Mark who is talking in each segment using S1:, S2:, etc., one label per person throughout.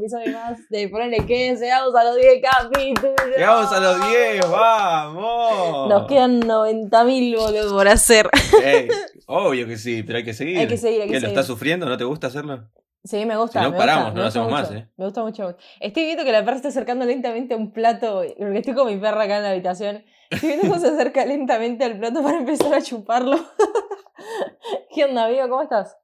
S1: Episodio más de Ponele que llegamos a los 10 capítulos.
S2: Llegamos a los 10, vamos.
S1: Nos quedan 90.000 boludo por hacer.
S2: Obvio que sí, pero hay que seguir.
S1: Hay que seguir, hay que
S2: ¿Qué, ¿Lo estás sufriendo? ¿No te gusta hacerlo?
S1: Sí, me gusta.
S2: Si no,
S1: me
S2: paramos,
S1: gusta,
S2: no lo hacemos más, ¿eh?
S1: Me gusta mucho. Estoy viendo que la perra está acercando lentamente a un plato, porque estoy con mi perra acá en la habitación. Estoy viendo cómo se acerca lentamente al plato para empezar a chuparlo. ¿Qué onda, amigo? ¿Cómo estás?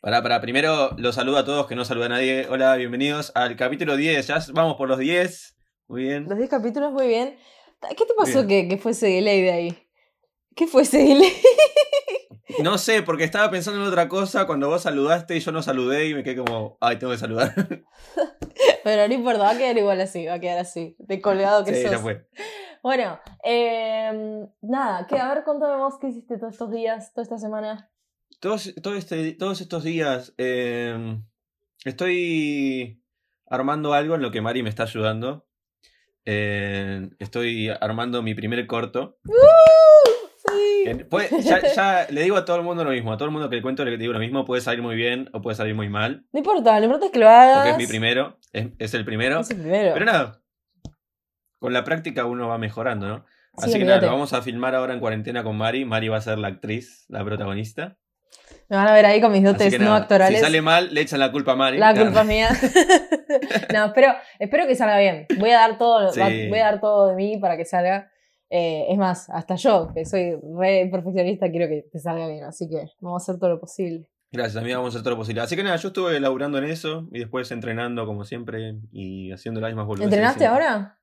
S2: Pará, pará. Primero los saludo a todos que no saluda a nadie. Hola, bienvenidos al capítulo 10. Ya vamos por los 10. Muy bien.
S1: Los 10 capítulos, muy bien. ¿Qué te pasó que, que fue ese delay de ahí? ¿Qué fue ese delay?
S2: No sé, porque estaba pensando en otra cosa cuando vos saludaste y yo no saludé y me quedé como, ay, tengo que saludar.
S1: Pero no importa, va a quedar igual así, va a quedar así, de colgado que
S2: sí,
S1: sos.
S2: ya fue.
S1: Bueno, eh, nada, ¿qué? a ver, contame vos qué hiciste todos estos días, toda esta semana.
S2: Todos, todo este, todos estos días eh, estoy armando algo en lo que Mari me está ayudando. Eh, estoy armando mi primer corto.
S1: Sí.
S2: Que puede- ya, ya le digo a todo el mundo lo mismo. A todo el mundo que le cuento le digo lo mismo. Puede salir muy bien o puede salir muy mal.
S1: No importa, lo importante es que lo hagas.
S2: Porque es mi primero. Es, es el primero.
S1: Es el primero.
S2: Pero nada. Con la práctica uno va mejorando, ¿no?
S1: Sí,
S2: Así que nada, lo vamos a filmar ahora en cuarentena con Mari. Mari va a ser la actriz, la protagonista.
S1: Me van a ver ahí con mis dotes no actorales.
S2: Si sale mal, le echan la culpa a Mari.
S1: La culpa mía. no, espero, espero que salga bien. Voy a dar todo,
S2: Sí.
S1: voy a dar todo de mí para que salga. Eh, es más, hasta yo, que soy re perfeccionista, quiero que te salga bien. Así que vamos a hacer todo lo posible.
S2: Gracias, amiga, vamos a hacer todo lo posible. Así que nada, yo estuve laburando en eso y después entrenando como siempre y haciendo las mismas boludeces. de
S1: ¿Entrenaste ahora?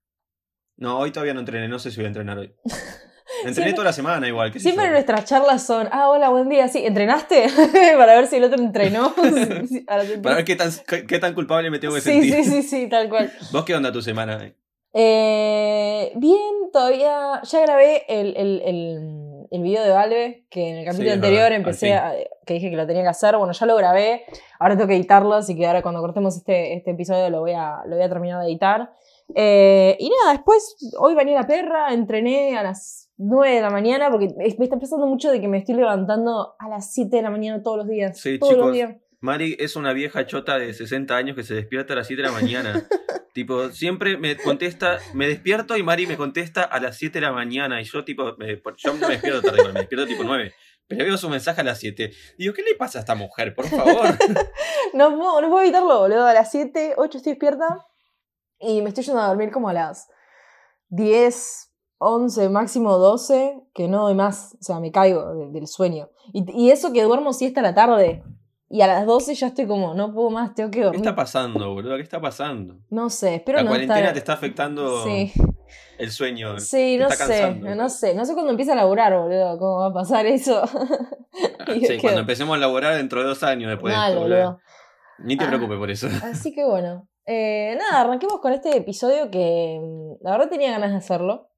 S2: No, hoy todavía no entrené, no sé si voy a entrenar hoy. Entrené
S1: Siempre-
S2: toda la semana igual, qué
S1: Siempre nuestras charlas son, ah, hola, buen día, sí, ¿entrenaste? para ver si el otro entrenó.
S2: Para ver qué tan, qué, tan culpable me tengo que
S1: sí,
S2: sentir.
S1: sí, sí, sí, tal cual.
S2: ¿Vos qué onda tu semana?
S1: Eh, bien, todavía. Ya grabé el, el, el, el video de Valve, que en el capítulo anterior
S2: verdad, al
S1: empecé a. que dije que lo tenía que hacer. Bueno, ya lo grabé. Ahora tengo que editarlo, así que ahora cuando cortemos este, este episodio lo voy a, lo voy a terminar de editar. Eh, y nada, después, hoy venía la perra, entrené a las 9 de la mañana, porque me está empezando mucho de que me estoy levantando a las 7 de la mañana todos los días.
S2: Sí,
S1: todos los
S2: chicos.
S1: días.
S2: Mari es una vieja chota de 60 años que se despierta a las 7 de la mañana. tipo, siempre me contesta, me despierto y Mari me contesta a las 7 de la mañana. Y yo, tipo, me- yo no me despierto tarde, me despierto tipo 9. Pero veo su mensaje a las 7. Digo, ¿qué le pasa a esta mujer? Por favor.
S1: No puedo, no puedo evitarlo, boludo. A las 7, 8 estoy despierta y me estoy yendo a dormir como a las 10, 11, máximo 12, que no doy más. O sea, me caigo de- del sueño. Y, y eso que duermo siesta a la tarde. Y a las 12 ya estoy como, no puedo más, tengo que
S2: ¿Qué
S1: dormir.
S2: está pasando, boludo? ¿Qué está pasando?
S1: No sé, espero
S2: la
S1: no
S2: cuarentena
S1: estar...
S2: te está afectando
S1: Sí,
S2: el sueño.
S1: sí, no
S2: está
S1: sé,
S2: cansando.
S1: no sé. No sé cuándo empieza a laburar, boludo, cómo va a pasar eso.
S2: Ah, sí,
S1: quedo-
S2: cuando empecemos a laborar dentro de dos años después
S1: Mal,
S2: de esto, boludo.
S1: boludo.
S2: Ni te
S1: Ah.
S2: preocupes por eso.
S1: Así que bueno. Eh, nada, arranquemos con este episodio que mm, la verdad tenía ganas de hacerlo.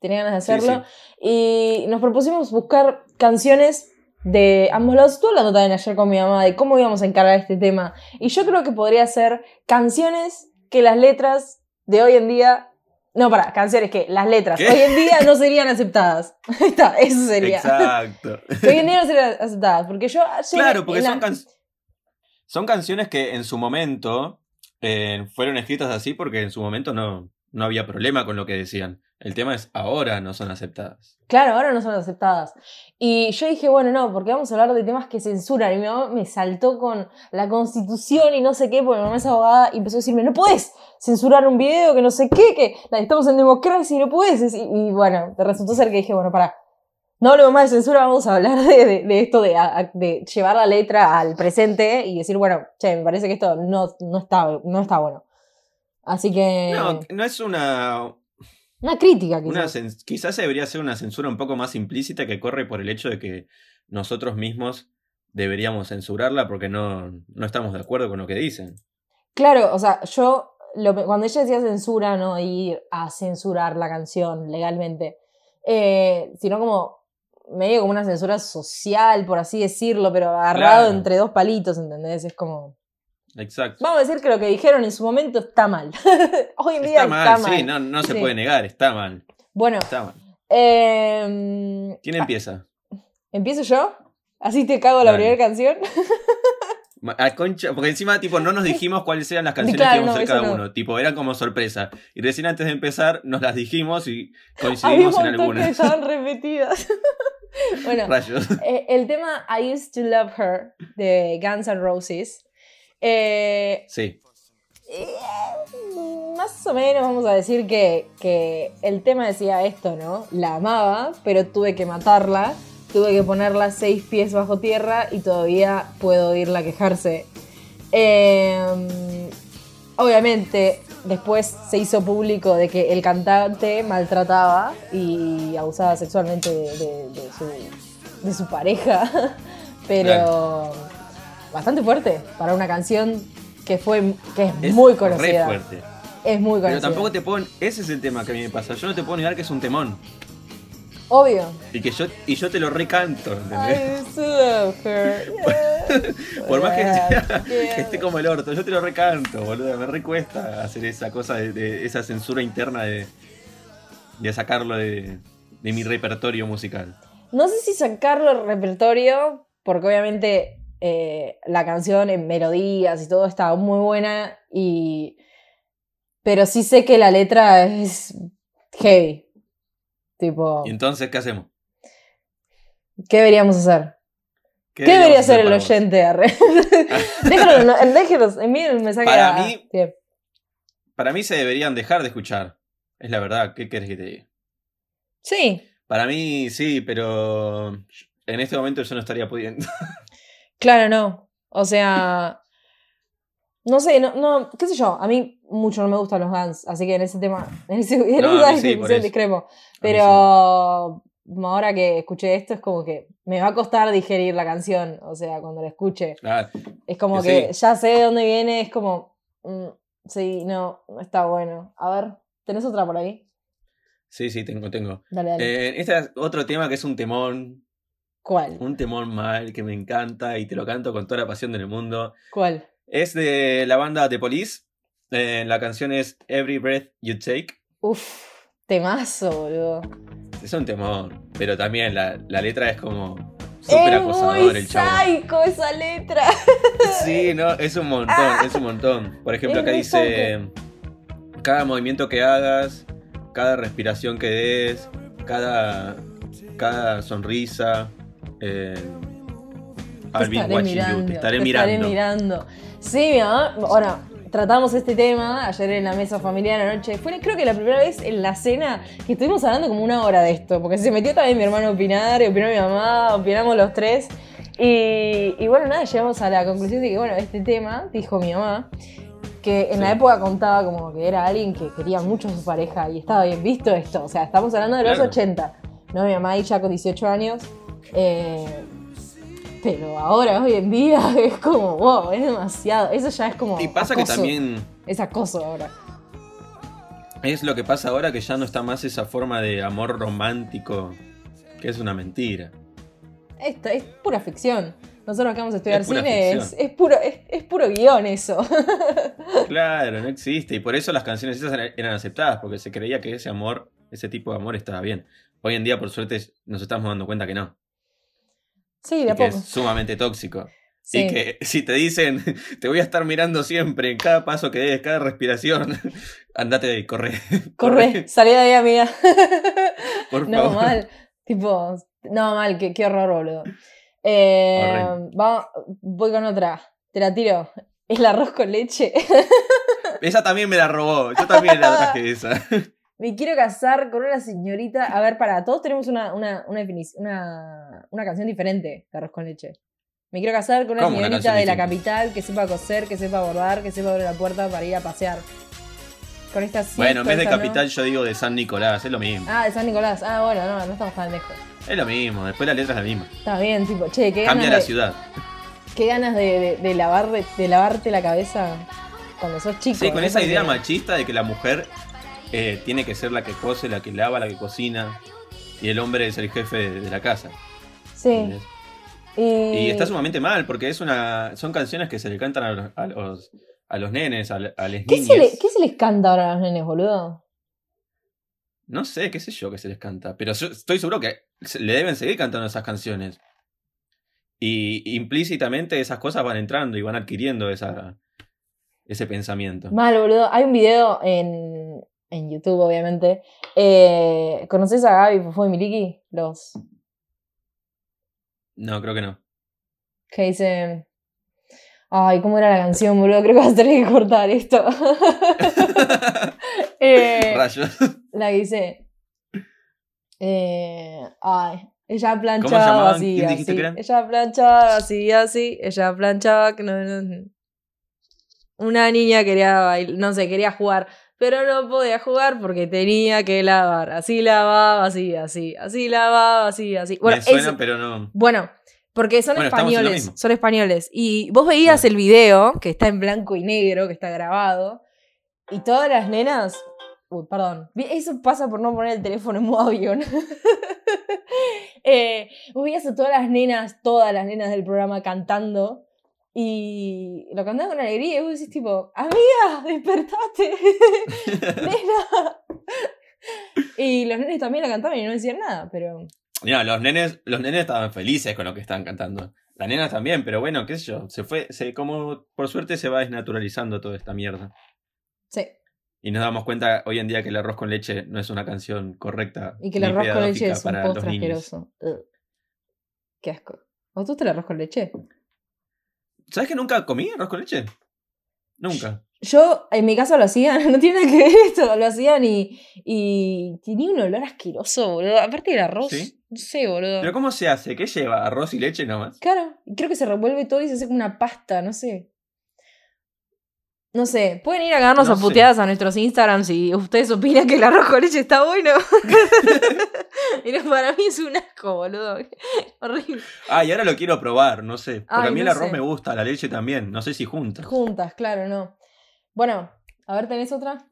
S1: Tenía ganas de
S2: Sí,
S1: hacerlo. Y nos propusimos buscar canciones de ambos lados. Estuve hablando también ayer con mi mamá de cómo íbamos a encarar este tema. Y yo creo que podría ser canciones que las letras de hoy en día. No, para, canciones que las letras
S2: ¿Qué?
S1: hoy en día no serían aceptadas. Ahí está, eso sería.
S2: Exacto.
S1: Hoy en día no serían aceptadas. Porque yo.
S2: Claro, porque
S1: la-
S2: son, can- son canciones que en su momento eh, fueron escritas así porque en su momento no, no había problema con lo que decían. El tema es ahora no son aceptadas.
S1: Claro, ahora no son aceptadas. Y yo dije, bueno, no, porque vamos a hablar de temas que censuran. Y mi mamá me saltó con la constitución y no sé qué, porque mi mamá es abogada y empezó a decirme, no puedes censurar un video, que no sé qué, que estamos en democracia y no puedes. Y, y bueno, resultó ser que dije, bueno, para. No hablemos más de censura, vamos a hablar de, esto de llevar la letra al presente y decir, bueno, che, me parece que esto no, no, está, no está bueno. Así que.
S2: No, no es una,
S1: una crítica, quizás.
S2: una quizás debería ser una censura un poco más implícita que corre por el hecho de que nosotros mismos deberíamos censurarla porque no, no estamos de acuerdo con lo que dicen.
S1: Claro, o sea, yo, lo- cuando ella decía censura, no ir a censurar la canción legalmente, eh, sino como medio como una censura social, por así decirlo, pero agarrado
S2: Claro.
S1: entre dos palitos, ¿entendés? Es como,
S2: Exacto.
S1: vamos a decir que lo que dijeron en su momento está mal. Hoy en día
S2: Está mal, sí, no, no se
S1: Sí.
S2: puede negar, está mal.
S1: Bueno,
S2: Está mal.
S1: eh,
S2: ¿Quién empieza?
S1: ¿empiezo yo? ¿Así te cago la primera canción?
S2: A concha, porque encima, tipo, no nos dijimos cuáles eran las canciones
S1: Claro,
S2: que íbamos a
S1: no,
S2: hacer cada
S1: no.
S2: uno. Tipo, eran como sorpresa. Y recién antes de empezar, nos las dijimos y
S1: Había
S2: coincidimos en
S1: montón que
S2: algunas.
S1: estaban repetidas. bueno,
S2: Rayos.
S1: eh, el tema I Used to Love Her de Guns N' Roses. Eh,
S2: Sí.
S1: eh, más o menos vamos a decir que, que el tema decía esto, ¿no? La amaba, pero tuve que matarla. Tuve que ponerla seis pies bajo tierra y todavía puedo oírla quejarse. Eh, obviamente, después se hizo público de que el cantante maltrataba y abusaba sexualmente de, de- de su, de su pareja. Pero
S2: Claro.
S1: Bastante fuerte para una canción que fue que es,
S2: Es
S1: muy
S2: Re
S1: conocida.
S2: fuerte.
S1: Es muy
S2: Pero
S1: conocida.
S2: tampoco te puedo. Ese es el tema que a mí me pasa. Yo no te puedo negar que es un temón.
S1: Obvio.
S2: Y que yo, y yo te lo recanto, ¿entendés?
S1: I used to love her. Yeah.
S2: Por más que,
S1: Yeah,
S2: sea-
S1: yeah.
S2: que esté como el orto, yo te lo recanto, boludo. Me recuesta hacer esa cosa de, de- esa censura interna de, de sacarlo de, de mi repertorio musical.
S1: No sé si sacarlo al repertorio, porque obviamente eh, la canción en melodías y todo está muy buena, y... pero sí sé que la letra es heavy. Tipo,
S2: Y entonces, ¿qué hacemos?
S1: ¿qué deberíamos hacer? ¿Qué, debería hacer el oyente? Arre? déjanos, no, déjenos, envíen el mensaje
S2: Para
S1: a-
S2: mí-. Para mí se deberían dejar de escuchar. Es la verdad, ¿qué querés que te diga?
S1: Sí,
S2: Para mí sí, pero en este momento yo no estaría pudiendo.
S1: Claro, no. O sea, no sé, no, no, qué sé yo, a mí mucho no me gustan los Guns, así que en ese tema, en, ese, en
S2: No, sí, sí.
S1: Pero ahora que escuché esto es como que me va a costar digerir la canción, o sea, cuando la escuche.
S2: Ah,
S1: Es como
S2: Que
S1: que
S2: sí.
S1: ya sé de dónde viene, es como, mm, sí, no, no está bueno. A ver, ¿tenés otra por ahí?
S2: sí, sí, tengo, tengo.
S1: Dale, dale.
S2: Eh, este es otro tema que es un temón,
S1: ¿Cuál?
S2: un temón mal que me encanta y te lo canto con toda la pasión del mundo.
S1: ¿Cuál?
S2: Es de la banda The Police. Eh, la canción es Every Breath You Take.
S1: Uf, temazo, boludo.
S2: Es un temón, pero también la, la letra es como súper acosador el chavo.
S1: psycho esa letra.
S2: Sí, no, es un montón, es un montón. Por ejemplo, acá dice, cada movimiento que hagas, cada respiración que des, cada, cada sonrisa, eh, I'll be
S1: estaré
S2: watching
S1: mirando,
S2: you, te estaré
S1: te
S2: mirando.
S1: mirando. Sí, mi mamá, bueno, tratamos este tema ayer en la mesa familiar anoche. Fue creo que la primera vez en la cena que estuvimos hablando como una hora de esto, porque se metió también mi hermano a opinar, y opinó mi mamá, opinamos los tres. Y, y bueno, nada, llegamos a la conclusión de que, bueno, este tema, dijo mi mamá, que en la
S2: Sí.
S1: época contaba como que era alguien que quería mucho a su pareja y estaba bien visto esto. O sea, estamos hablando de los
S2: Claro.
S1: 80. ¿no? Mi mamá ahí ya con 18 años. Eh, pero ahora, hoy en día, es como, wow, es demasiado. Eso ya es como.
S2: Y pasa que también
S1: Es acoso ahora.
S2: es lo que pasa ahora que ya no está más esa forma de amor romántico, que es una mentira.
S1: Esto es pura ficción. Nosotros que vamos a estudiar
S2: Es
S1: cine, es, puro, es, es puro guion eso.
S2: Claro, no existe. Y por eso las canciones esas eran aceptadas, porque se creía que ese amor, ese tipo de amor estaba bien. Hoy en día, por suerte, nos estamos dando cuenta que no.
S1: Sí, de a
S2: que
S1: poco.
S2: es sumamente tóxico.
S1: Sí.
S2: Y que si te dicen, te voy a estar mirando siempre, en cada paso que des, cada respiración, andate de ahí, corre.
S1: Corre, salí de ahí, amiga.
S2: por
S1: No,
S2: favor.
S1: mal. Tipo, no, mal, qué, qué horror, boludo. Eh,
S2: Horrible.
S1: va- voy con otra. Te la tiro. El arroz con leche.
S2: Esa también me la robó. Yo también la traje esa.
S1: Me quiero casar con una señorita. A ver, para, todos tenemos una, una, una, una, una canción diferente de arroz con leche. Me quiero casar con una
S2: ¿Cómo una
S1: señorita de la capital que sepa coser, que sepa bordar, que sepa abrir la puerta para ir a pasear. Con esta sí,
S2: Bueno, en vez de
S1: esta no.
S2: capital, yo digo de San Nicolás. Es lo mismo.
S1: Ah, de San Nicolás. Ah, bueno, no, no estamos tan lejos.
S2: Es lo mismo. Después la letra es la misma.
S1: Está bien, tipo, che, qué
S2: Cambia
S1: ganas
S2: la
S1: de-
S2: ciudad.
S1: Qué ganas de, de, de lavar, de, lavarte la cabeza cuando sos chico.
S2: Sí, con esa idea machista de que la mujer eh, tiene que ser la que cose, la que lava, la que cocina. Y el hombre es el jefe de, de la casa.
S1: Sí. Y,
S2: Y está sumamente mal, porque es una son canciones que se le cantan a los, a los, a los nenes, a, a las
S1: ¿Qué se, le- ¿Qué se les canta ahora a los nenes, boludo?
S2: No sé, qué sé yo que se les canta, pero yo estoy seguro que le deben seguir cantando esas canciones. Y implícitamente esas cosas van entrando y van adquiriendo esa, ese pensamiento.
S1: Mal, boludo. Hay un video en, en YouTube, obviamente. Eh, ¿Conoces a Gaby Fofo y Miliki? Los
S2: No, creo que no.
S1: que dicen. Ay, ¿cómo era la canción, boludo? Creo que vas a tener que cortar esto. Eh,
S2: Rayos.
S1: la que dice. eh, ay, ella
S2: ¿Cómo se
S1: planchaba así,
S2: ¿Quién dijiste
S1: así. Ella planchaba así, así. Ella planchaba que no, no- Una niña quería bailar, no sé, quería jugar, pero no podía jugar porque tenía que lavar. Así lavaba, así, así, así lavaba, así, así. Bueno,
S2: Me
S1: eso-
S2: pero no.
S1: bueno, porque son
S2: Bueno,
S1: españoles, son españoles. Y vos veías
S2: Claro.
S1: el video, que está en blanco y negro, que está grabado, y todas las nenas... Uy, perdón. Eso pasa por no poner el teléfono en modo avión. Eh, vos veías a todas las nenas, todas las nenas del programa cantando, y lo cantaban con alegría, y vos decís tipo, amiga, despertate, nena. y los nenes también la cantaban y no decían nada, pero...
S2: Mira, los nenes, los nenes estaban felices con lo que estaban cantando. Las nenas también, pero bueno, qué sé yo. Se fue, se, como por suerte se va desnaturalizando toda esta mierda.
S1: Sí.
S2: Y nos damos cuenta hoy en día que el arroz con leche no es una canción correcta.
S1: Y que el arroz con leche es un postre asqueroso. Ugh. Qué asco. ¿O tú te el arroz con leche?
S2: ¿Sabes que nunca comí arroz con leche? Nunca.
S1: Yo, en mi casa lo hacían, no tiene nada que ver esto, lo hacían y, y tenía un olor asqueroso, boludo. Aparte del arroz,
S2: ¿Sí?
S1: no sé, boludo.
S2: ¿Pero cómo se hace? ¿Qué lleva? ¿Arroz y leche nomás?
S1: Claro, creo que se revuelve todo y se hace como una pasta, no sé. No sé, pueden ir a cagarnos
S2: No
S1: a
S2: sé.
S1: puteadas a nuestros Instagram si ustedes opinan que el arroz con leche está bueno. Pero para mí es un asco, boludo. Horrible.
S2: Ah, y ahora lo quiero probar, no sé. Porque
S1: Ay,
S2: a mí el arroz
S1: sé.
S2: me gusta, la leche también. No sé si juntas.
S1: Juntas, claro, no. Bueno, a ver, ¿tenés otra?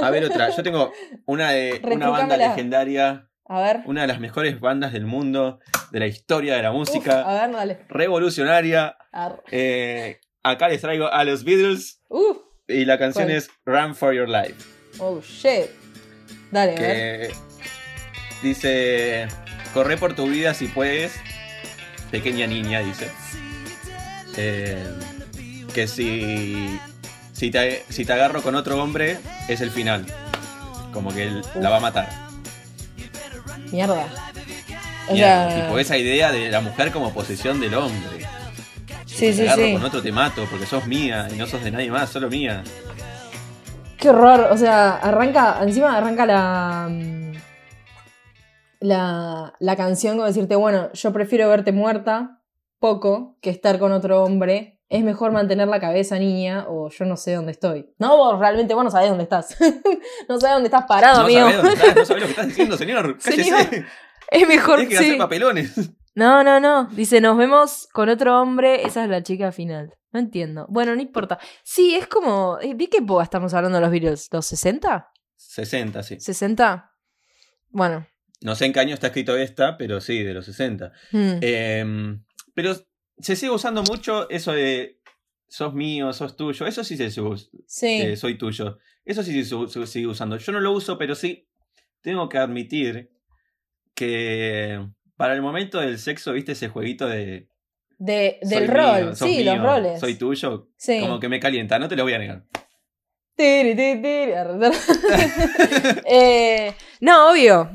S2: A ver, otra. Yo tengo una de una banda legendaria,
S1: A ver.
S2: una de las mejores bandas del mundo, de la historia de la
S1: Uf,
S2: música,
S1: a ver, dale.
S2: revolucionaria.
S1: Ar-
S2: Eh, acá les traigo a los Beatles y la canción
S1: ¿Cuál?
S2: es Run for Your Life.
S1: oh shit. Dale, a ver.
S2: Que dice: Corre por tu vida si puedes, pequeña niña, dice. Eh, que si, si, te, si te agarro con otro hombre, es el final. Como que él la va a matar.
S1: Mierda. O
S2: Mierda,
S1: sea,
S2: tipo esa idea de la mujer como posesión del hombre.
S1: Sí,
S2: te
S1: sí,
S2: agarro
S1: sí.
S2: con otro te mato porque sos mía y no sos de nadie más, solo mía.
S1: Qué horror. O sea, arranca, encima arranca la. mm, La, la canción con decirte, bueno, yo prefiero verte muerta poco que estar con otro hombre. Es mejor mantener la cabeza, niña, o yo no sé dónde estoy. No, vos realmente vos no sabés dónde estás. no sabés dónde estás parado,
S2: No
S1: amigo.
S2: sabés dónde estás, no sabés lo que estás diciendo, señor.
S1: Es mejor
S2: Tienes que
S1: sí.
S2: hacer papelones.
S1: No, no, no. Dice, nos vemos con otro hombre. Esa es la chica final. No entiendo. Bueno, no importa. Sí, es como. eh, ¿De qué época estamos hablando de los Beatles? ¿Los 60?
S2: 60, sí.
S1: ¿60? Bueno.
S2: No sé en qué año está escrito esta, pero sí, de los 60.
S1: hmm.
S2: Eh, pero se sigue usando mucho eso de sos mío, sos tuyo. Eso sí se usa.
S1: sí.
S2: eh, soy tuyo. Eso sí se sigue usando. Yo no lo uso, pero sí tengo que admitir que para el momento del sexo, viste ese jueguito de
S1: del rol. Sí, los roles.
S2: Soy tuyo.
S1: Sí.
S2: Como que me calienta, no te lo voy a negar.
S1: Tiri, tiri, tiri. Eh, no, obvio.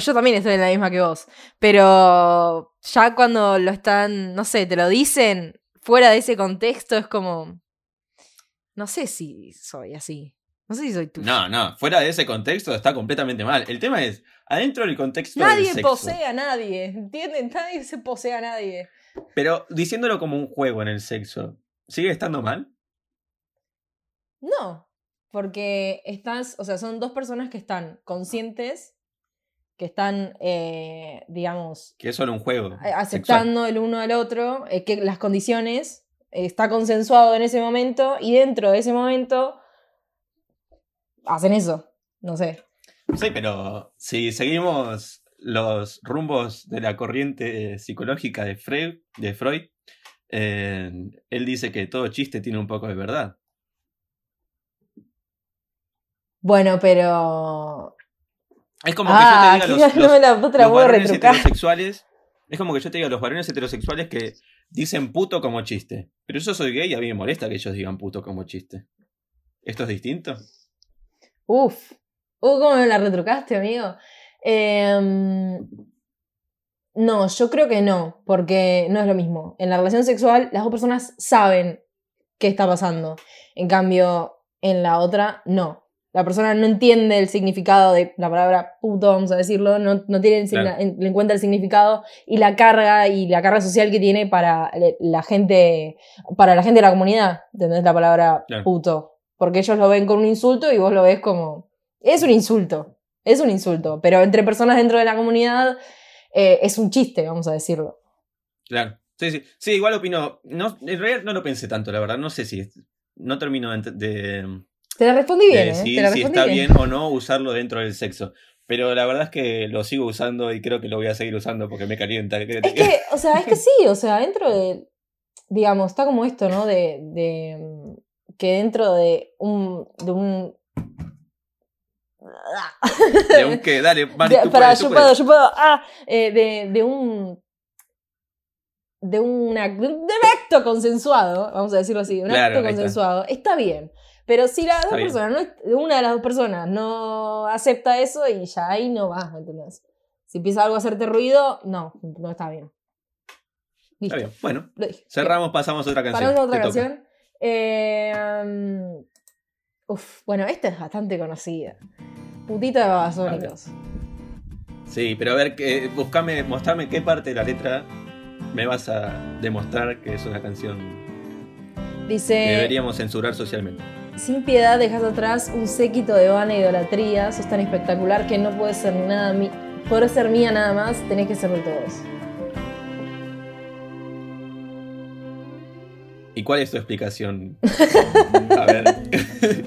S1: Yo también estoy en la misma que vos. Pero ya cuando lo están, no sé, te lo dicen fuera de ese contexto, es como. No sé si soy así. No sé si soy tú.
S2: No, no, fuera de ese contexto está completamente mal. El tema es, adentro del contexto del
S1: Nadie
S2: sexo,
S1: posee a nadie, ¿entienden? Nadie se posee a nadie.
S2: Pero diciéndolo como un juego en el sexo, ¿sigue estando mal?
S1: No, porque estás, o sea, son dos personas que están conscientes, que están, eh, digamos,
S2: Que es solo un juego. sexual.
S1: aceptando el uno al otro, eh, que las condiciones, eh, está consensuado en ese momento y dentro de ese momento hacen eso, no sé.
S2: Sí, pero si seguimos los rumbos de la corriente psicológica de Freud, de Freud eh, él dice que todo chiste tiene un poco de verdad.
S1: Bueno, pero...
S2: Es como
S1: Ah,
S2: que yo te diga
S1: quería
S2: los,
S1: la,
S2: varones heterosexuales Es como que yo te digo, los varones heterosexuales que dicen puto como chiste. Pero yo soy gay y a mí me molesta que ellos digan puto como chiste. ¿Esto es distinto?
S1: Uf. Uh, ¿cómo me la retrucaste, amigo? Em, no, yo creo que no, porque no es lo mismo. En la relación sexual, las dos personas saben qué está pasando. En cambio, en la otra, no. La persona no entiende el significado de la palabra puto, vamos a decirlo, no, no tiene en,
S2: Claro.
S1: en- en cuenta el significado y la carga y la carga social que tiene para le- la gente, para la gente de la comunidad, ¿entendés? La palabra
S2: Claro.
S1: puto. Porque ellos lo ven con un insulto y vos lo ves como. Es un insulto. Es un insulto. Pero entre personas dentro de la comunidad eh, es un chiste, vamos a decirlo.
S2: Claro. Sí, sí. Sí, igual opino. No, en realidad no lo pensé tanto, la verdad. No sé si. No termino de,
S1: Te la respondí
S2: de
S1: bien, ¿eh?
S2: decidir
S1: Te la
S2: si
S1: respondí
S2: está
S1: bien.
S2: bien o no usarlo dentro del sexo. Pero la verdad es que lo sigo usando y creo que lo voy a seguir usando porque me calienta. ¿Qué te
S1: Es que, o sea, es que sí, o sea, dentro de. Digamos, está como esto, ¿no? De. de que dentro de un. de un.
S2: De un que, dale, Mari,
S1: De-
S2: tú
S1: pará,
S2: puedes, tú
S1: yo
S2: puedes.
S1: puedo, yo puedo. Ah, eh, de, de un. De, un acto consensuado, vamos a decirlo así, de un
S2: Claro,
S1: acto
S2: está.
S1: consensuado, está. bien. Pero si las dos personas, no, una de las dos personas no acepta eso y ya ahí no va, ¿entendés? Si empieza algo a hacerte ruido, no, no está bien. Listo.
S2: Está bien. Bueno, cerramos, pasamos a otra canción.
S1: Paramos a otra
S2: Te toca.
S1: Eh, um, uf, bueno, esta es bastante conocida. Putito de babasónicos.
S2: Sí, pero a ver, que, buscame, mostrame qué parte de la letra me vas a demostrar que es una canción que
S1: Dice,
S2: deberíamos censurar socialmente.
S1: sin piedad dejas atrás un séquito de vana idolatría, sos tan espectacular que no puedes ser nada poder ser mía nada más, tenés que ser de todos.
S2: ¿Y cuál es tu explicación? A ver.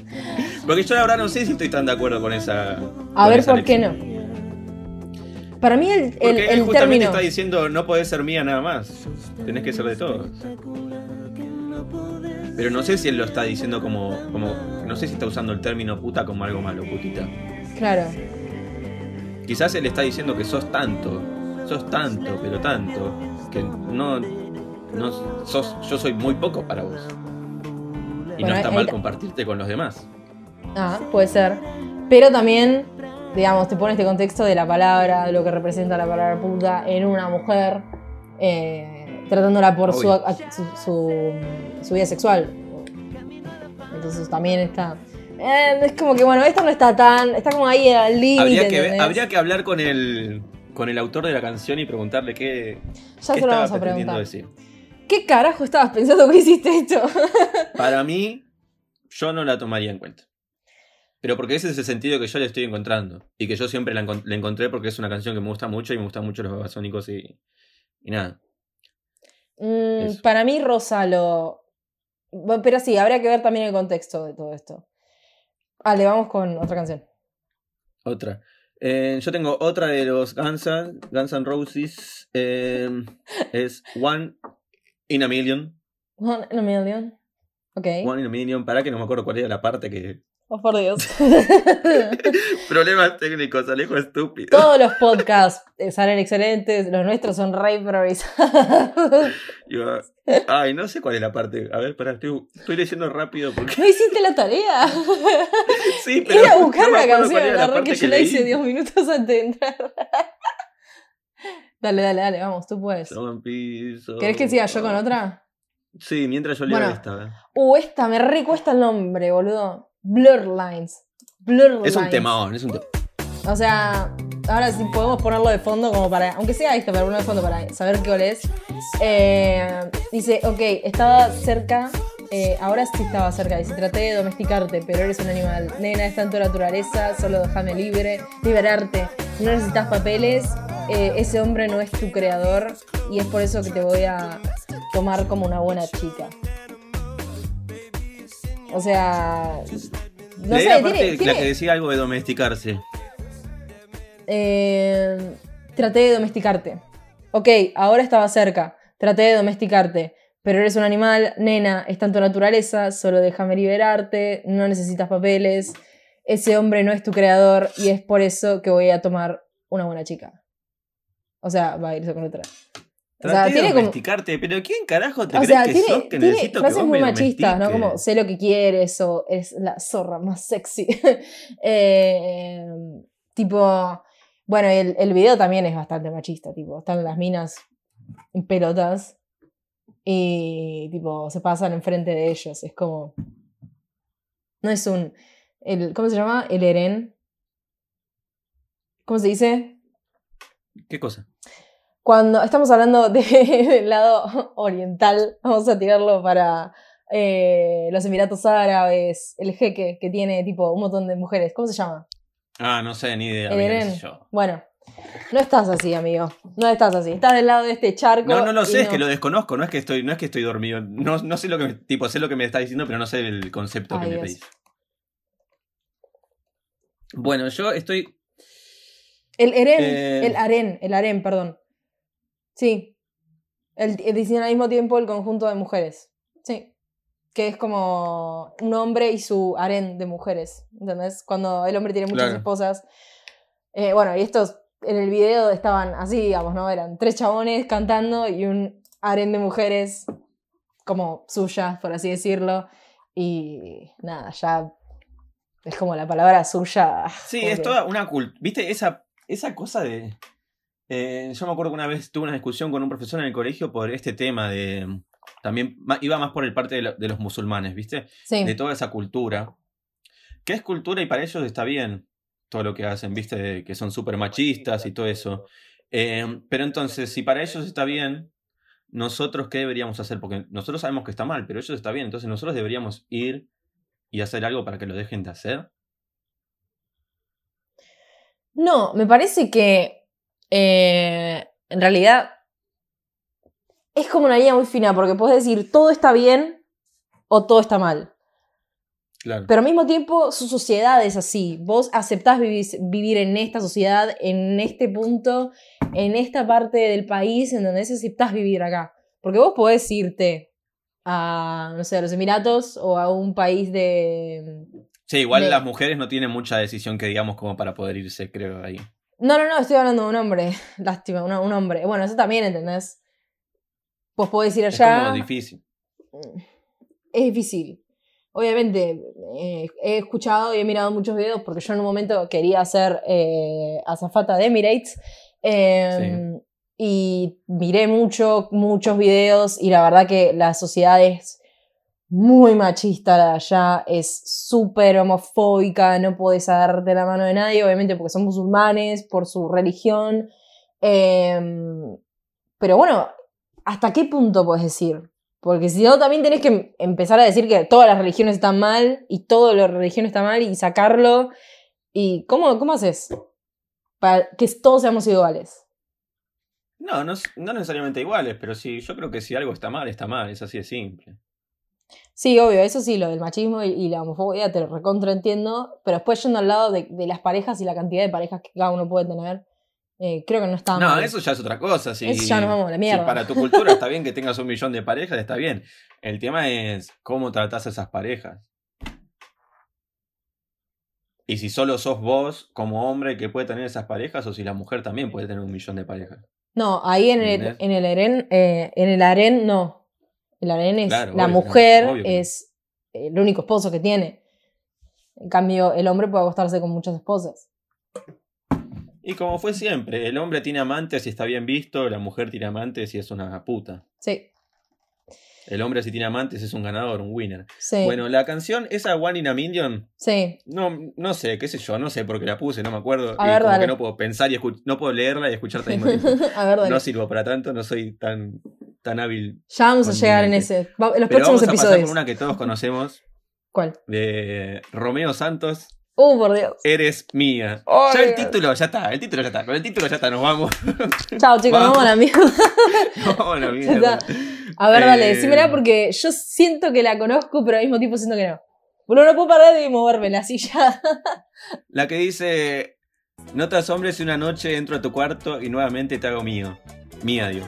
S2: Porque yo verdad no sé si estoy tan de acuerdo con esa.
S1: A
S2: con
S1: ver,
S2: esa
S1: ¿por qué no? Para mí el, el,
S2: Porque él
S1: el
S2: justamente
S1: término...
S2: está diciendo no podés ser mía nada más. Tenés que ser de todos. Pero no sé si él lo está diciendo como, como. No sé si está usando el término puta como algo malo, putita.
S1: Claro.
S2: Quizás él está diciendo que sos tanto. Sos tanto, pero tanto. Que no. No sos, yo soy muy poco para vos. Y
S1: Bueno,
S2: no está
S1: ahí
S2: mal
S1: la-
S2: compartirte con los demás.
S1: Ah, puede ser. Pero también, digamos, te pone este contexto de la palabra, de lo que representa la palabra puta en una mujer, eh, tratándola por su, su, su- su vida sexual. Entonces también está. eh, es como que, bueno, esto no está tan. Está como ahí al límite.
S2: Habría que, ver-
S1: ¿entendés?
S2: habría que hablar con el, con el autor de la canción y preguntarle qué,
S1: Ya
S2: qué
S1: se lo
S2: estaba
S1: vamos a preguntar.
S2: decir.
S1: ¿Qué carajo estabas pensando que hiciste esto?
S2: Para mí, yo no la tomaría en cuenta. Pero porque ese es el sentido que yo le estoy encontrando. Y que yo siempre la, encon- la encontré porque es una canción que me gusta mucho y me gustan mucho los babasónicos y, y nada.
S1: Mm, para mí, Rosa lo. Bueno, Pero sí, habría que ver también el contexto de todo esto. Vale, vamos con otra canción.
S2: Otra. Eh, yo tengo otra de los Guns, N- Guns N' Roses. eh, es One in a Million.
S1: One in a million. Ok.
S2: One in a Million. Para que no me acuerdo cuál era la parte que.
S1: Oh, por Dios.
S2: Problemas técnicos, Alejo estúpido.
S1: Todos los podcasts eh, salen excelentes, los nuestros son re improvisados.
S2: Yo- ay, no sé cuál es la parte. A ver, pará, estoy, estoy leyendo rápido porque.
S1: ¿No hiciste la tarea?
S2: Sí, pero.
S1: Ir a buscar
S2: no
S1: una canción,
S2: era la
S1: la
S2: parte
S1: que yo la hice 10 minutos antes de entrar. Dale, dale, dale, vamos, tú puedes.
S2: Pisos.
S1: ¿Querés que siga yo con otra?
S2: Sí, mientras yo leo
S1: Bueno.
S2: esta. ver.
S1: Uh, esta me recuesta el nombre, boludo. Blur Lines. Blur
S2: Es un
S1: Lines.
S2: temón, es un temón.
S1: O sea, ahora sí podemos ponerlo de fondo como para, aunque sea esto, pero ponerlo de fondo para saber qué es. Eh, dice, ok, estaba cerca, eh, ahora sí estaba cerca, dice, traté de domesticarte, pero eres un animal. Nena, es tanto naturaleza, solo déjame libre, liberarte. No necesitas papeles, eh, ese hombre no es tu creador y es por eso que te voy a tomar como una buena chica. O sea, no
S2: Leí
S1: sé,
S2: la parte
S1: tiene,
S2: la que decía algo de domesticarse.
S1: Eh, traté de domesticarte. Ok, ahora estaba cerca. Traté de domesticarte. Pero eres un animal, nena, está en tu naturaleza, solo déjame liberarte, no necesitas papeles. Ese hombre no es tu creador y es por eso que voy a tomar una buena chica. O sea, va a irse con otra. O
S2: Traté
S1: sea,
S2: de
S1: tiene como.
S2: domesticarte, pero ¿quién carajo te
S1: O
S2: crees
S1: sea,
S2: que
S1: tiene,
S2: sos que
S1: tiene
S2: necesito que
S1: frases
S2: vos
S1: muy
S2: me
S1: machistas, ¿no? Como sé lo que quieres o es la zorra más sexy. Eh, tipo, bueno, el, el video también es bastante machista, tipo, están las minas en pelotas y tipo, se pasan enfrente de ellos. Es como. No es un. El, ¿Cómo se llama? El Eren. ¿Cómo se dice?
S2: ¿Qué cosa?
S1: Cuando estamos hablando de- del lado oriental, vamos a tirarlo para eh, los Emiratos Árabes, el jeque que tiene tipo un montón de mujeres. ¿Cómo se llama?
S2: Ah, no sé, ni idea.
S1: El Eren.
S2: sé yo.
S1: Bueno, no estás así, amigo. No estás así. Estás del lado de este charco.
S2: No, no lo sé, es que lo desconozco, no es que estoy, no es que estoy dormido. No, no sé lo que me, tipo, sé lo que me está diciendo, pero no sé el concepto
S1: Ay,
S2: que me
S1: Dios.
S2: pedís. Bueno, yo estoy.
S1: El Eren,
S2: Eh.
S1: el Aren, el Aren, perdón. Sí. El, diseñan al mismo tiempo el conjunto de mujeres. Sí. Que es como un hombre y su harén de mujeres. ¿Entendés? Cuando el hombre tiene muchas
S2: Claro.
S1: esposas. Eh, bueno, y estos en el video estaban así, digamos, ¿no? Eran tres chabones cantando y un harén de mujeres como suyas, por así decirlo. Y nada, ya es como la palabra suya.
S2: Sí, es toda una cultura. ¿Viste? Esa, esa cosa de. eh, yo me acuerdo que una vez tuve una discusión con un profesor en el colegio por este tema de. También iba más por el parte de, lo- de los musulmanes, ¿viste?
S1: Sí.
S2: De toda esa cultura. Que es cultura y para ellos está bien todo lo que hacen, ¿viste? De que son súper machistas y todo eso. Eh, pero entonces, si para ellos está bien, nosotros qué deberíamos hacer? Porque nosotros sabemos que está mal, pero ellos está bien. Entonces nosotros deberíamos ir y hacer algo para que lo dejen de hacer.
S1: No, me parece que eh, en realidad es como una línea muy fina, porque puedes decir todo está bien o todo está mal.
S2: Claro.
S1: Pero al mismo tiempo su sociedad es así. Vos aceptás vivir, vivir en esta sociedad, en este punto, en esta parte del país en donde aceptás vivir acá. Porque vos podés irte a, no sé, a los Emiratos o a un país de...
S2: Sí, igual
S1: de-
S2: las mujeres no tienen mucha decisión que digamos como para poder irse, creo, ahí.
S1: No, no, no, estoy hablando de un hombre. Lástima, un hombre. Bueno, eso también, ¿entendés? Pues podés ir
S2: Es
S1: allá.
S2: como difícil.
S1: es difícil. Obviamente, eh, he escuchado y he mirado muchos videos porque yo en un momento quería ser eh, azafata de Emirates. eh, Y miré mucho, muchos videos y la verdad que la sociedad es muy machista la de allá, es súper homofóbica, no podés agarrarte la mano de nadie, obviamente porque son musulmanes, por su religión. eh, pero bueno, ¿hasta qué punto puedes decir? Porque si no, también tenés que empezar a decir que todas las religiones están mal y toda la religión está mal y sacarlo. ¿Y cómo, cómo haces? Para que todos seamos iguales.
S2: No, no, no necesariamente iguales, pero sí, yo creo que si algo está mal, está mal, es así de simple.
S1: Sí, obvio, eso sí, lo del machismo y, y la homofobia te lo recontraentiendo, pero después yendo al lado de, de las parejas y la cantidad de parejas que cada uno puede tener, eh, creo que no está
S2: No,
S1: mal.
S2: eso ya es otra cosa. Si,
S1: Eso ya nos vamos a la
S2: si
S1: mierda.
S2: para tu cultura está bien que tengas un millón de parejas, está bien. El tema es cómo tratás a esas parejas. Y si solo sos vos como hombre que puede tener esas parejas, o si la mujer también puede tener un millón de parejas.
S1: No, ahí en el, en el harén, eh, en el harén no. El harén es
S2: Claro,
S1: la
S2: obvio,
S1: mujer,
S2: no.
S1: es el único esposo que tiene. En cambio, el hombre puede acostarse con muchas esposas.
S2: Y como fue siempre, el hombre tiene amantes y está bien visto, la mujer tiene amantes y es una puta.
S1: Sí,
S2: El hombre si tiene amantes es un ganador, un winner.
S1: sí,
S2: Bueno, la canción, esa One in a Million,
S1: sí.
S2: no, no sé, qué sé yo, no sé por qué la puse, no me acuerdo.
S1: A
S2: y
S1: ver,
S2: como
S1: dale.
S2: que no puedo pensar y no puedo leerla y mismo tiempo.
S1: a ver, dale.
S2: No sirvo para tanto, no soy tan, tan hábil.
S1: ya vamos a llegar en ese. Va- en los
S2: Pero
S1: próximos
S2: vamos a pasar con una que todos conocemos,
S1: ¿Cuál?
S2: de Romeo Santos,
S1: Uh, por Dios.
S2: Eres Mía. Ya el
S1: Dios.
S2: título, ya está, el título ya está, con el título ya está, nos vamos.
S1: Chao, chicos, nos
S2: Vamos.
S1: vamos a la mierda.
S2: Nos vamos a la mierda.
S1: A ver, dale,
S2: Eh,
S1: decímela porque yo siento que la conozco, pero al mismo tiempo siento que no. Boludo, no puedo parar de moverme en la silla.
S2: La que dice, no te asombres si una noche entro a tu cuarto y nuevamente te hago mío. Mía, digo.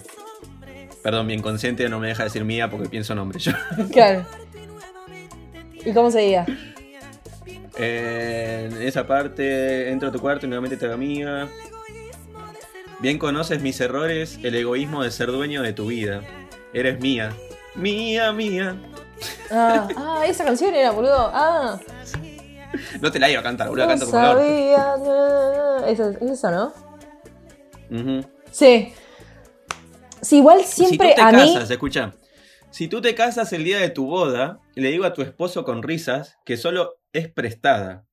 S2: Perdón, mi inconsciente no me deja decir mía porque pienso nombre yo.
S1: claro. ¿Y cómo se diga?
S2: En esa parte, entro a tu cuarto y nuevamente te hago mía. Bien conoces mis errores, el egoísmo de ser dueño de tu vida. Eres mía, mía, mía.
S1: Ah, ah, esa canción era, boludo. Ah,
S2: No te la iba a cantar, boludo,
S1: no
S2: canto como el orto.
S1: sabía. na, na, na. Esa- Es esa, ¿no? Sí. Sí, igual
S2: si
S1: siempre
S2: tú te
S1: a mí.
S2: casas, escucha. Si tú te casas el día de tu boda, le digo a tu esposo con risas que solo es prestada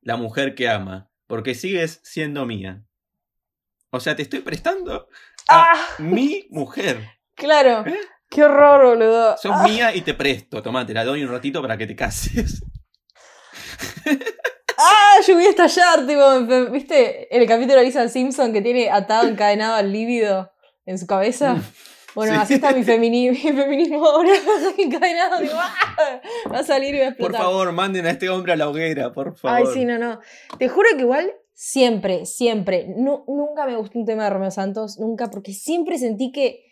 S2: la mujer que ama, porque sigues siendo mía. O sea, te estoy prestando a
S1: ¡Ah!
S2: mi mujer.
S1: Claro.
S2: ¿Eh?
S1: Qué horror, boludo.
S2: Sos
S1: Ah,
S2: mía y te presto. Tomá, te la doy un ratito para que te cases.
S1: ah, yo voy a estallar, tipo, ¿viste el capítulo de Lisa Simpson que tiene atado, encadenado al líbido en su cabeza? Bueno,
S2: Sí.
S1: así está mi, femini- mi feminismo ahora, encadenado, digo, ¡ah! va a salir y va a
S2: Por
S1: explotar.
S2: favor, manden a este hombre a la hoguera, por favor.
S1: Ay, sí, no, no. Te juro que igual, siempre, siempre, nu- nunca me gustó un tema de Romeo Santos, nunca, porque siempre sentí que,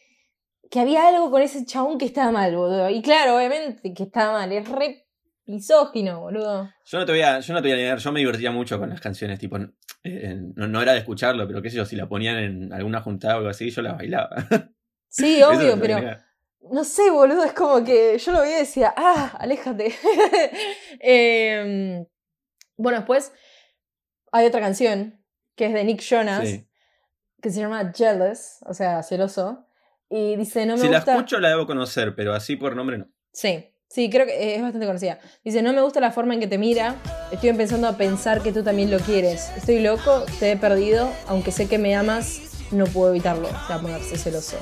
S1: que había algo con ese chabón que estaba mal, boludo. Y claro, obviamente que estaba mal, es re misógino, boludo.
S2: Yo no te voy a, yo no te voy a negar, yo me divertía mucho con las canciones, tipo, eh, no, no era de escucharlo, pero qué sé yo, si la ponían en alguna juntada o algo así, yo la bailaba.
S1: Sí, obvio, pero no sé, boludo, es como que yo lo veía y decía, ah, aléjate. Em, bueno, después hay otra canción que es de Nick Jonas.
S2: Sí.
S1: que se llama Jealous, o sea, celoso. Y dice, no me
S2: Si la
S1: gusta.
S2: escucho la debo conocer, pero así por nombre no.
S1: Sí, sí, creo que es bastante conocida. Dice, no me gusta la forma en que te mira. Estoy empezando a pensar que tú también lo quieres. Estoy loco, te he perdido. Aunque sé que me amas, no puedo evitarlo. O sea, ponerse celoso.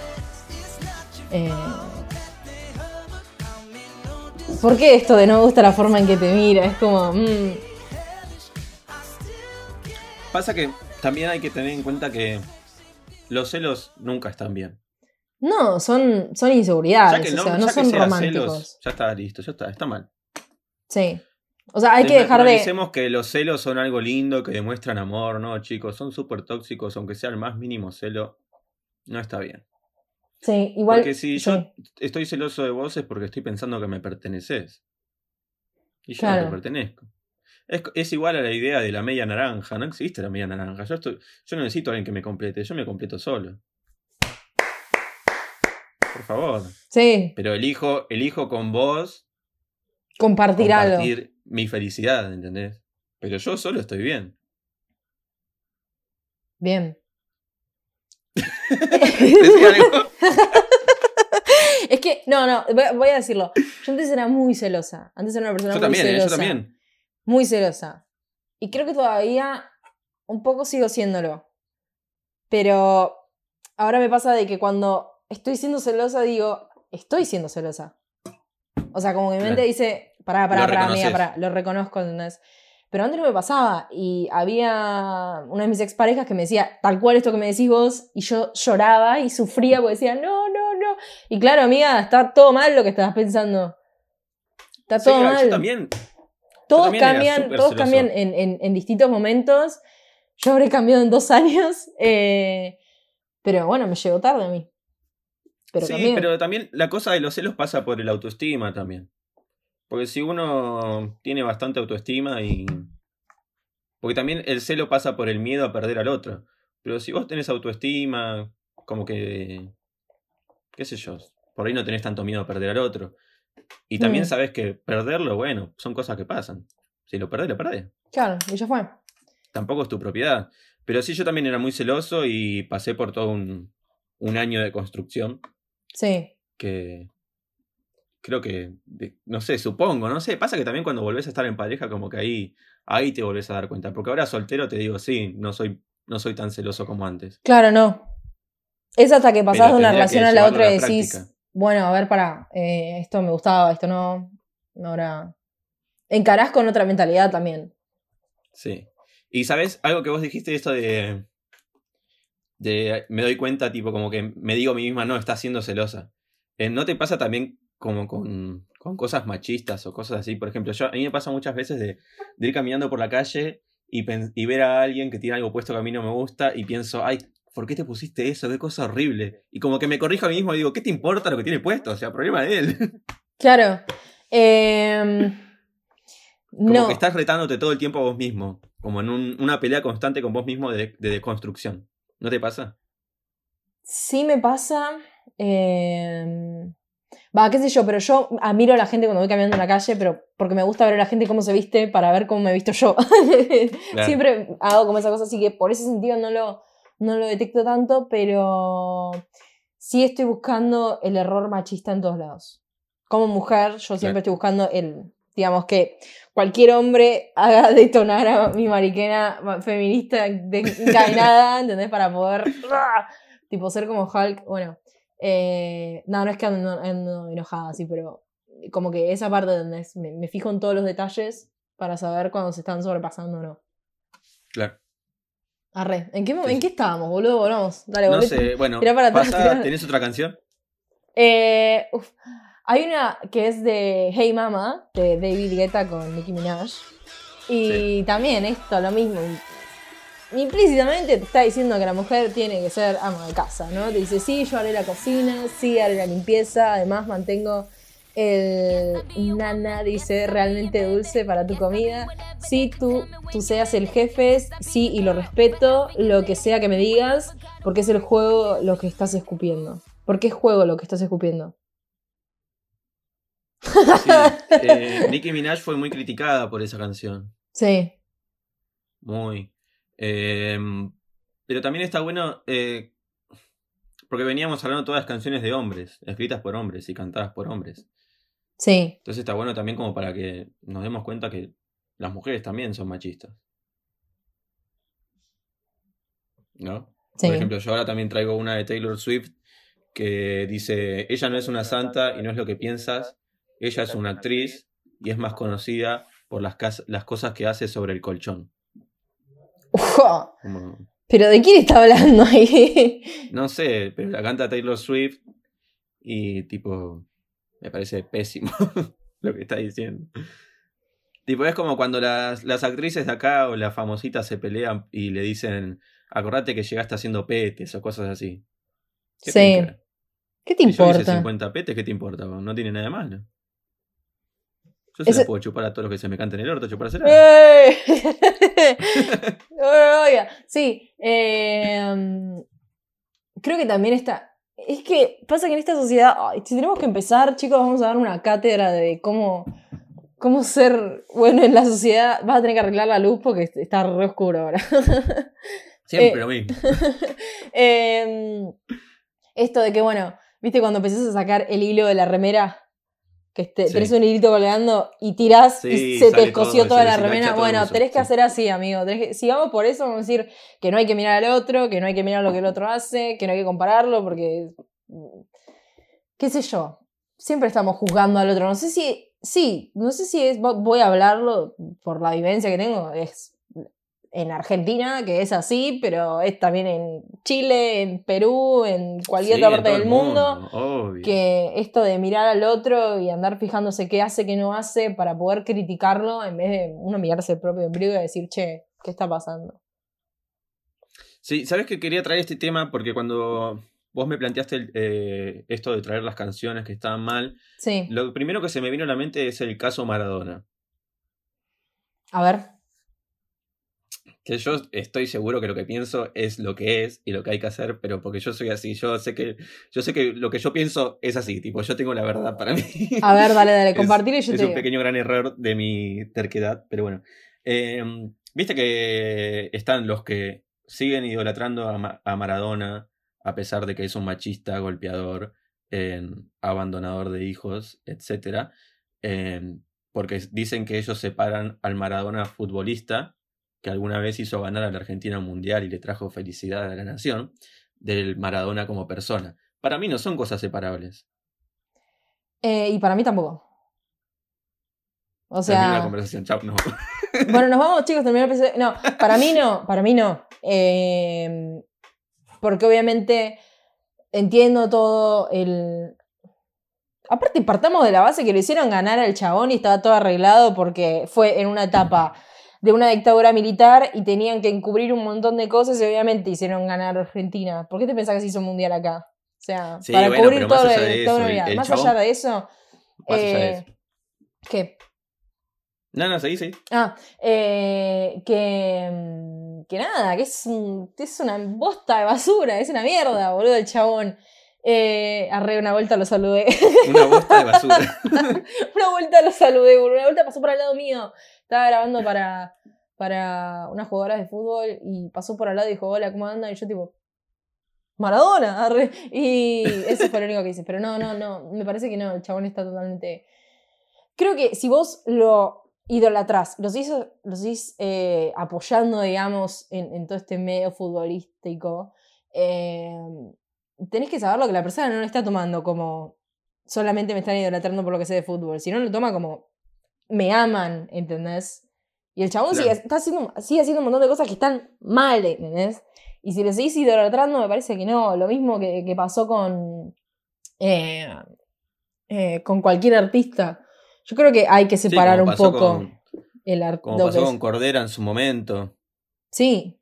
S1: Eh, ¿Por qué esto de no me gusta la forma en que te mira? Es como. mm,
S2: Pasa que también hay que tener en cuenta que los celos nunca están bien.
S1: no, son, son inseguridades.
S2: Ya que,
S1: o sea, no
S2: ya que
S1: son
S2: sea
S1: románticos.
S2: celos, ya está listo, ya está, está mal.
S1: Sí. O sea, hay que dejar de.
S2: Desnaturalisemos que los celos son algo lindo, que demuestran amor, no, chicos, son súper tóxicos, aunque sea el más mínimo celo, no está bien.
S1: Sí, igual.
S2: Porque si
S1: sí.
S2: yo estoy celoso de vos es porque estoy pensando que me perteneces. Y yo no te pertenezco. Es, es igual a la idea de la media naranja, no existe la media naranja. Yo, estoy, yo no necesito a alguien que me complete, yo me completo solo. Por favor.
S1: Sí,
S2: Pero elijo, elijo con vos
S1: compartir, algo.
S2: compartir mi felicidad, ¿entendés? Pero yo solo estoy bien.
S1: Bien. Es que, no, no, voy a- decirlo. Yo antes era muy celosa. Antes era una persona
S2: Yo
S1: muy
S2: también, ¿eh?
S1: celosa.
S2: yo también.
S1: Muy celosa. Y creo que todavía un poco sigo siéndolo. Pero ahora me pasa de que cuando estoy siendo celosa digo, estoy siendo celosa. O sea, como que mi mente dice, pará, pará,
S2: Lo
S1: pará, amiga,
S2: reconoces.
S1: pará, lo reconozco, ¿entendés? Pero antes no me pasaba y había una de mis exparejas que me decía tal cual esto que me decís vos y yo lloraba y sufría porque decía, no, no, no. Y claro, amiga, está todo mal lo que estabas pensando. Está
S2: Sí,
S1: todo
S2: yo
S1: mal
S2: también.
S1: todos
S2: también era
S1: cambian, todos
S2: celoso.
S1: cambian en, en- en distintos momentos. Yo habré cambiado en dos años. eh, pero bueno, me llegó tarde a mí. Pero
S2: sí,
S1: cambié.
S2: pero también la cosa de los celos pasa por el autoestima también. Porque si uno tiene bastante autoestima y... Porque también el celo pasa por el miedo a perder al otro. Pero si vos tenés autoestima, como que... qué sé yo, por ahí no tenés tanto miedo a perder al otro. Y también
S1: Mm.
S2: sabés que perderlo, bueno, son cosas que pasan. Si lo perdés, lo perdés.
S1: Claro, y ya fue.
S2: Tampoco es tu propiedad. Pero sí, yo también era muy celoso y pasé por todo un, un año de construcción
S1: Sí.
S2: que creo que, de- no sé, supongo, no sé, pasa que también cuando volvés a estar en pareja como que ahí, ahí te volvés a dar cuenta, porque ahora soltero te digo, sí, no soy, no soy tan celoso como antes.
S1: Claro, no. Es hasta que pasás de una relación a la otra y decís,
S2: práctica.
S1: bueno, a ver, para, esto me gustaba, esto no. Ahora. Encarás con otra mentalidad también.
S2: Sí. Y sabes, algo que vos dijiste, esto de, de, me doy cuenta, tipo, como que me digo a mí misma, no, estás siendo celosa. Eh, ¿No te pasa también como con, con cosas machistas o cosas así? Por ejemplo, yo, a mí me pasa muchas veces de, de ir caminando por la calle y, ver a alguien que tiene algo puesto que a mí no me gusta y pienso, ay, ¿por qué te pusiste eso? Qué cosa horrible. Y como que me corrijo a mí mismo y digo, ¿qué te importa lo que tiene puesto? O sea, problema de él.
S1: Claro. Em,
S2: Como
S1: no.
S2: que estás retándote todo el tiempo a vos mismo. Como en un- una pelea constante con vos mismo de, de deconstrucción. ¿No te pasa?
S1: Sí me pasa. eh, Va, qué sé yo, pero yo admiro a la gente cuando voy caminando en la calle, pero porque me gusta ver a la gente cómo se viste para ver cómo me he visto yo.
S2: Claro.
S1: Siempre hago como esa cosa, así que por ese sentido no lo, no lo detecto tanto, pero sí estoy buscando el error machista en todos lados. Como mujer, yo siempre
S2: Claro.
S1: estoy buscando el, digamos, que cualquier hombre haga detonar a mi mariquena feminista de- encadenada, ¿entendés? Para poder, tipo, ser como Hulk, bueno. Eh, no, no es que ando, ando enojada, sí, pero como que esa parte donde es- me, me fijo en todos los detalles para saber cuando se están sobrepasando o no.
S2: Claro.
S1: Arre, ¿en qué, ¿en qué estábamos, boludo? Volvamos. Dale,
S2: No sé, bueno,
S1: para atrás.
S2: ¿tenés otra canción?
S1: Eh, uf, hay una que es de Hey Mama, de David Guetta con Nicki Minaj. Y también esto, lo mismo. Implícitamente te está diciendo que la mujer tiene que ser ama de casa, ¿no? Te dice, sí, yo haré la cocina, sí, haré la limpieza, además mantengo el nana, dice, realmente dulce para tu comida. Sí, tú, tú seas el jefe, sí, y lo respeto, lo que sea que me digas, porque es el juego lo que estás escupiendo. ¿Por qué es juego lo que estás escupiendo?
S2: Sí, eh, Nicki Minaj fue muy criticada por esa canción.
S1: Sí,
S2: Muy. Eh, pero también está bueno. eh, porque veníamos hablando todas las canciones de hombres, escritas por hombres y cantadas por hombres.
S1: sí,
S2: Entonces está bueno también como para que nos demos cuenta que las mujeres también son machistas. ¿No?
S1: sí.
S2: Por ejemplo, yo ahora también traigo una de Taylor Swift que dice, ella no es una santa y no es lo que piensas, ella es una actriz y es más conocida por las cosas que hace sobre el colchón. Como-
S1: Pero ¿de quién está hablando ahí?
S2: no sé, pero la canta Taylor Swift y tipo, me parece pésimo lo que está diciendo. Tipo, es como cuando las, las actrices de acá o las famositas se pelean y le dicen, acordate que llegaste haciendo petes o cosas así. ¿Qué
S1: Sí.
S2: pinta?
S1: ¿Qué te
S2: Si yo hice
S1: importa?
S2: 50 petes, ¿qué te importa? No tiene nada de malo. Yo se
S1: Ese-
S2: la puedo chupar a todos los que se me canten el orto, chupársela.
S1: ¡Eh! Sí. eh, creo que también está. Es que pasa que en esta sociedad, ay, si tenemos que empezar, chicos, vamos a dar una cátedra de cómo, cómo ser bueno en la sociedad. Vas a tener que arreglar la luz porque está re oscuro ahora.
S2: Siempre
S1: eh,
S2: lo mismo.
S1: Em, esto de que, bueno, viste cuando empezás a sacar el hilo de la remera, que te,
S2: Sí.
S1: tenés un hilito colgando y tirás
S2: Sí,
S1: y se te escoció toda la remera. Bueno, tenés que hacer así, amigo. tenés que- si vamos por eso, vamos a decir que no hay que mirar al otro, que no hay que mirar lo que el otro hace, que no hay que compararlo, porque. mm, qué sé yo. Siempre estamos juzgando al otro. No sé si. Sí, no sé si es. vo- Voy a hablarlo por la vivencia que tengo. Es en Argentina, que es así, pero es también en Chile, en Perú, en cualquier
S2: Sí,
S1: otra parte del
S2: el
S1: mundo.
S2: Obvio.
S1: Que esto de mirar al otro y andar fijándose qué hace, qué no hace, para poder criticarlo, en vez de uno mirarse el propio ombligo y decir, che, ¿qué está pasando?
S2: Sí, sabes que quería traer este tema porque cuando vos me planteaste eh, esto de traer las canciones que estaban mal,
S1: Sí,
S2: lo primero que se me vino a la mente es el caso Maradona.
S1: a ver.
S2: Que yo estoy seguro que lo que pienso es lo que es y lo que hay que hacer, pero porque yo soy así, yo sé que, yo sé que lo que yo pienso es así, tipo, yo tengo la verdad para mí.
S1: A ver, dale, dale,
S2: Es-
S1: compartir y yo
S2: es
S1: te
S2: un
S1: digo.
S2: pequeño gran error de mi terquedad, pero bueno. Eh, Viste que están los que siguen idolatrando a, Ma- a Maradona, a pesar de que es un machista, golpeador, eh, abandonador de hijos, etc. porque dicen que ellos separan al Maradona futbolista, que alguna vez hizo ganar a la Argentina un mundial y le trajo felicidad a la nación, del Maradona como persona. Para mí no son cosas separables.
S1: Eh, y para mí tampoco. O
S2: Termina la
S1: sea,
S2: conversación, chao, no.
S1: bueno, nos vamos, chicos, terminó el episodio. No, para mí no, para mí no. Eh, porque obviamente entiendo todo el. Aparte, partamos de la base que lo hicieron ganar al chabón y estaba todo arreglado porque fue en una etapa de una dictadura militar y tenían que encubrir un montón de cosas y obviamente hicieron ganar a Argentina. ¿Por qué te pensás que se hizo un mundial acá? O sea,
S2: Sí,
S1: para
S2: bueno,
S1: cubrir todo
S2: de eso, el- el
S1: Más
S2: chabón-
S1: allá de eso,
S2: Más allá de
S1: eh,
S2: eso.
S1: ¿qué?
S2: No, no, seguí, seguí.
S1: Ah, eh, que, mm, que nada, que es, un- que es una bosta de basura, es una mierda, boludo, el chabón. Eh, arre, una vuelta lo saludé.
S2: Una bosta de basura.
S1: una vuelta lo saludé, boludo. Una vuelta pasó por al lado mío. Estaba grabando para, para unas jugadoras de fútbol y pasó por al lado y dijo, hola, ¿cómo andan? Y yo tipo, Maradona. Y eso fue lo único que hice. Pero no, no, no, me parece que no, el chabón está totalmente... Creo que si vos lo idolatrás, lo seguís, lo seguís, eh, apoyando, digamos, en, todo este medio futbolístico, eh, tenés que saber lo que la persona no lo está tomando como solamente me están idolatrando por lo que sé de fútbol, sino lo toma como me aman, ¿entendés? Y el chabón
S2: Claro.
S1: sigue, está haciendo, sigue haciendo un montón de cosas que están mal, ¿entendés? Y si le seguís idolatrando, me parece que no. Lo mismo que, que pasó con, eh, eh, con cualquier artista. Yo creo que hay que separar un poco
S2: con-
S1: el arte.
S2: Como pasó con Cordera en su momento.
S1: Sí,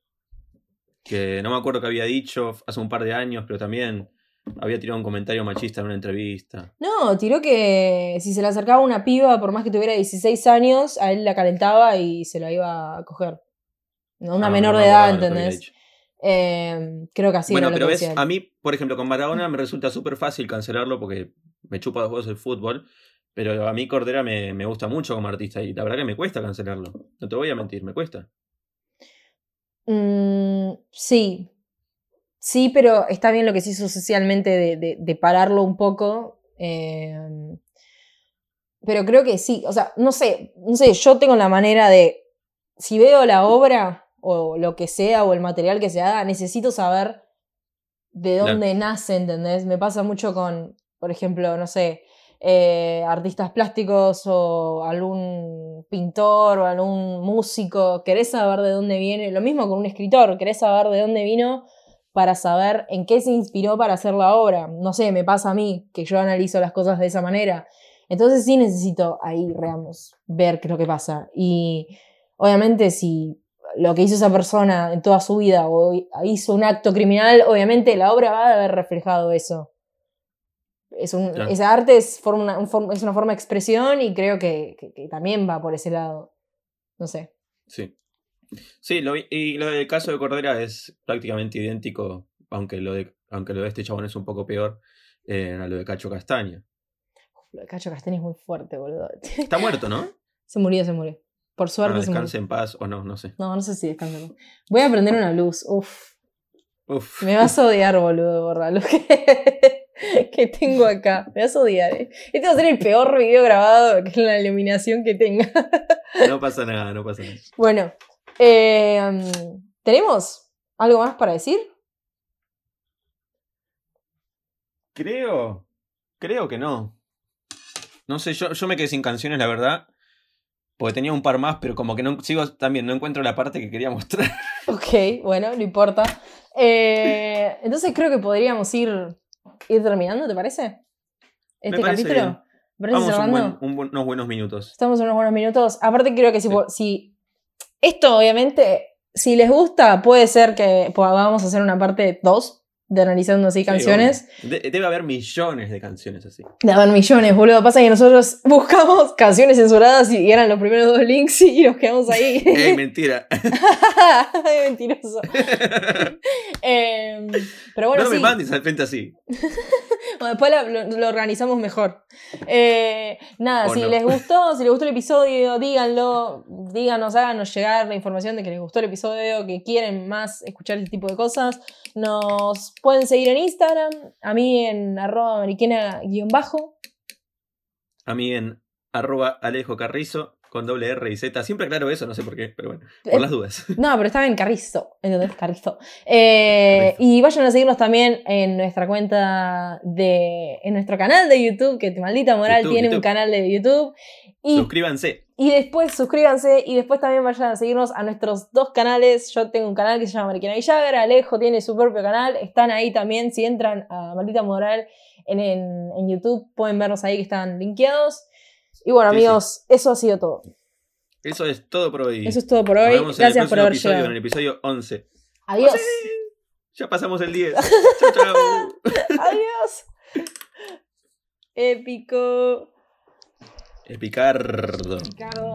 S2: Que no me acuerdo qué había dicho hace un par de años, pero también había tirado un comentario machista en una entrevista.
S1: No, tiró que si se le acercaba una piba, por más que tuviera 16 años, a él la calentaba y se la iba a coger. No, una
S2: Ah,
S1: menor
S2: no
S1: de edad,
S2: había
S1: ¿entendés? Eh, creo que así
S2: bueno,
S1: era lo
S2: pero
S1: que
S2: ves, a mí, por ejemplo, con Maradona me resulta súper fácil cancelarlo porque me chupa dos juegos el fútbol. Pero a mí Cordera me, me gusta mucho como artista y la verdad que me cuesta cancelarlo. No te voy a mentir, me cuesta.
S1: Mm, sí. Sí, pero está bien lo que se hizo socialmente de, de- de pararlo un poco. eh, pero creo que sí. O sea, no sé, no sé, yo tengo la manera de. Si veo la obra, o lo que sea, o el material que se haga, necesito saber de dónde nace, ¿entendés? Me pasa mucho con, por ejemplo, no sé, eh, artistas plásticos o algún pintor o algún músico, querés saber de dónde viene, lo mismo con un escritor, querés saber de dónde vino para saber en qué se inspiró para hacer la obra. No sé, me pasa a mí, que yo analizo las cosas de esa manera. Entonces sí necesito ahí, digamos, ver qué es lo que pasa. Y obviamente si lo que hizo esa persona en toda su vida o hizo un acto criminal, obviamente la obra va a haber reflejado eso. Es un,
S2: Claro.
S1: Esa arte es, forma un es una forma de expresión y creo que, que- que también va por ese lado. No sé.
S2: Sí. Sí, lo, y lo del caso de Cordera es prácticamente idéntico, aunque lo de, aunque lo de este chabón es un poco peor, eh, a lo de Cacho Castaña.
S1: Lo de Cacho Castaña es muy fuerte, boludo.
S2: Está muerto, ¿no?
S1: se murió, se murió. Por suerte se murió.
S2: descanse en paz o no, no sé.
S1: No, no sé si descansa. Voy a prender una luz. Uf.
S2: Uf.
S1: Me vas a odiar, boludo, borra lo que, que tengo acá. Me vas a odiar. eh. Este va a ser el peor video grabado que la iluminación que tenga.
S2: No pasa nada, no pasa nada.
S1: Bueno, eh, um, ¿tenemos algo más para decir?
S2: Creo. Creo que no. No sé, yo, yo me quedé sin canciones, la verdad. Porque tenía un par más, pero como que no sigo también, no encuentro la parte que quería mostrar.
S1: Ok, bueno, no importa. Eh, entonces creo que podríamos ir, ir terminando, ¿te parece? Este
S2: parece
S1: capítulo.
S2: bien.
S1: ¿Me parece
S2: Vamos un buen- un buen- unos buenos minutos.
S1: Estamos en unos buenos minutos. Aparte, creo que si,
S2: Sí.
S1: po- si. Esto, obviamente, si les gusta, puede ser que podamos hacer una parte 2 de analizando así
S2: Sí,
S1: canciones.
S2: De- debe haber millones de canciones así.
S1: De haber millones, boludo. Pasa que nosotros buscamos canciones censuradas y eran los primeros dos links y nos quedamos ahí.
S2: ¡Ey, mentira!
S1: Mentiroso. Em, pero bueno,
S2: no
S1: sí.
S2: me mandes al frente así.
S1: Después lo, lo organizamos mejor. Eh, nada, si
S2: no.
S1: les gustó, si les gustó el episodio, díganlo, díganos, háganos llegar la información de que les gustó el episodio, que quieren más escuchar este tipo de cosas. Nos pueden seguir en Instagram, a mí en arroba mariquena-bajo.
S2: A mí en arroba Alejo Carrizo con doble R y Z. Siempre aclaro eso, no sé por qué, pero bueno, por
S1: Eh,
S2: las dudas.
S1: No, pero estaba en Carrizo, ¿entendés? Carrizo. Eh,
S2: Carrizo.
S1: y vayan a seguirnos también en nuestra cuenta de. en nuestro canal de YouTube, que Maldita Moral
S2: YouTube,
S1: tiene un canal de YouTube. Y
S2: Suscríbanse.
S1: Y después suscríbanse y después también vayan a seguirnos a nuestros dos canales. Yo tengo un canal que se llama Mariquena Villagra, Alejo tiene su propio canal. Están ahí también. Si entran a Maldita Moral en, en, en YouTube, pueden vernos ahí que están linkeados. Y bueno,
S2: Sí,
S1: amigos, eso ha sido todo.
S2: Eso es todo por hoy.
S1: Eso es todo por
S2: Nos
S1: hoy.
S2: vemos en el
S1: Gracias por haber
S2: episodio,
S1: llegado.
S2: en el episodio 11.
S1: Adiós.
S2: Ya pasamos el 10. chau, chau.
S1: Adiós. Épico.
S2: Epicardo.
S1: Ricardo.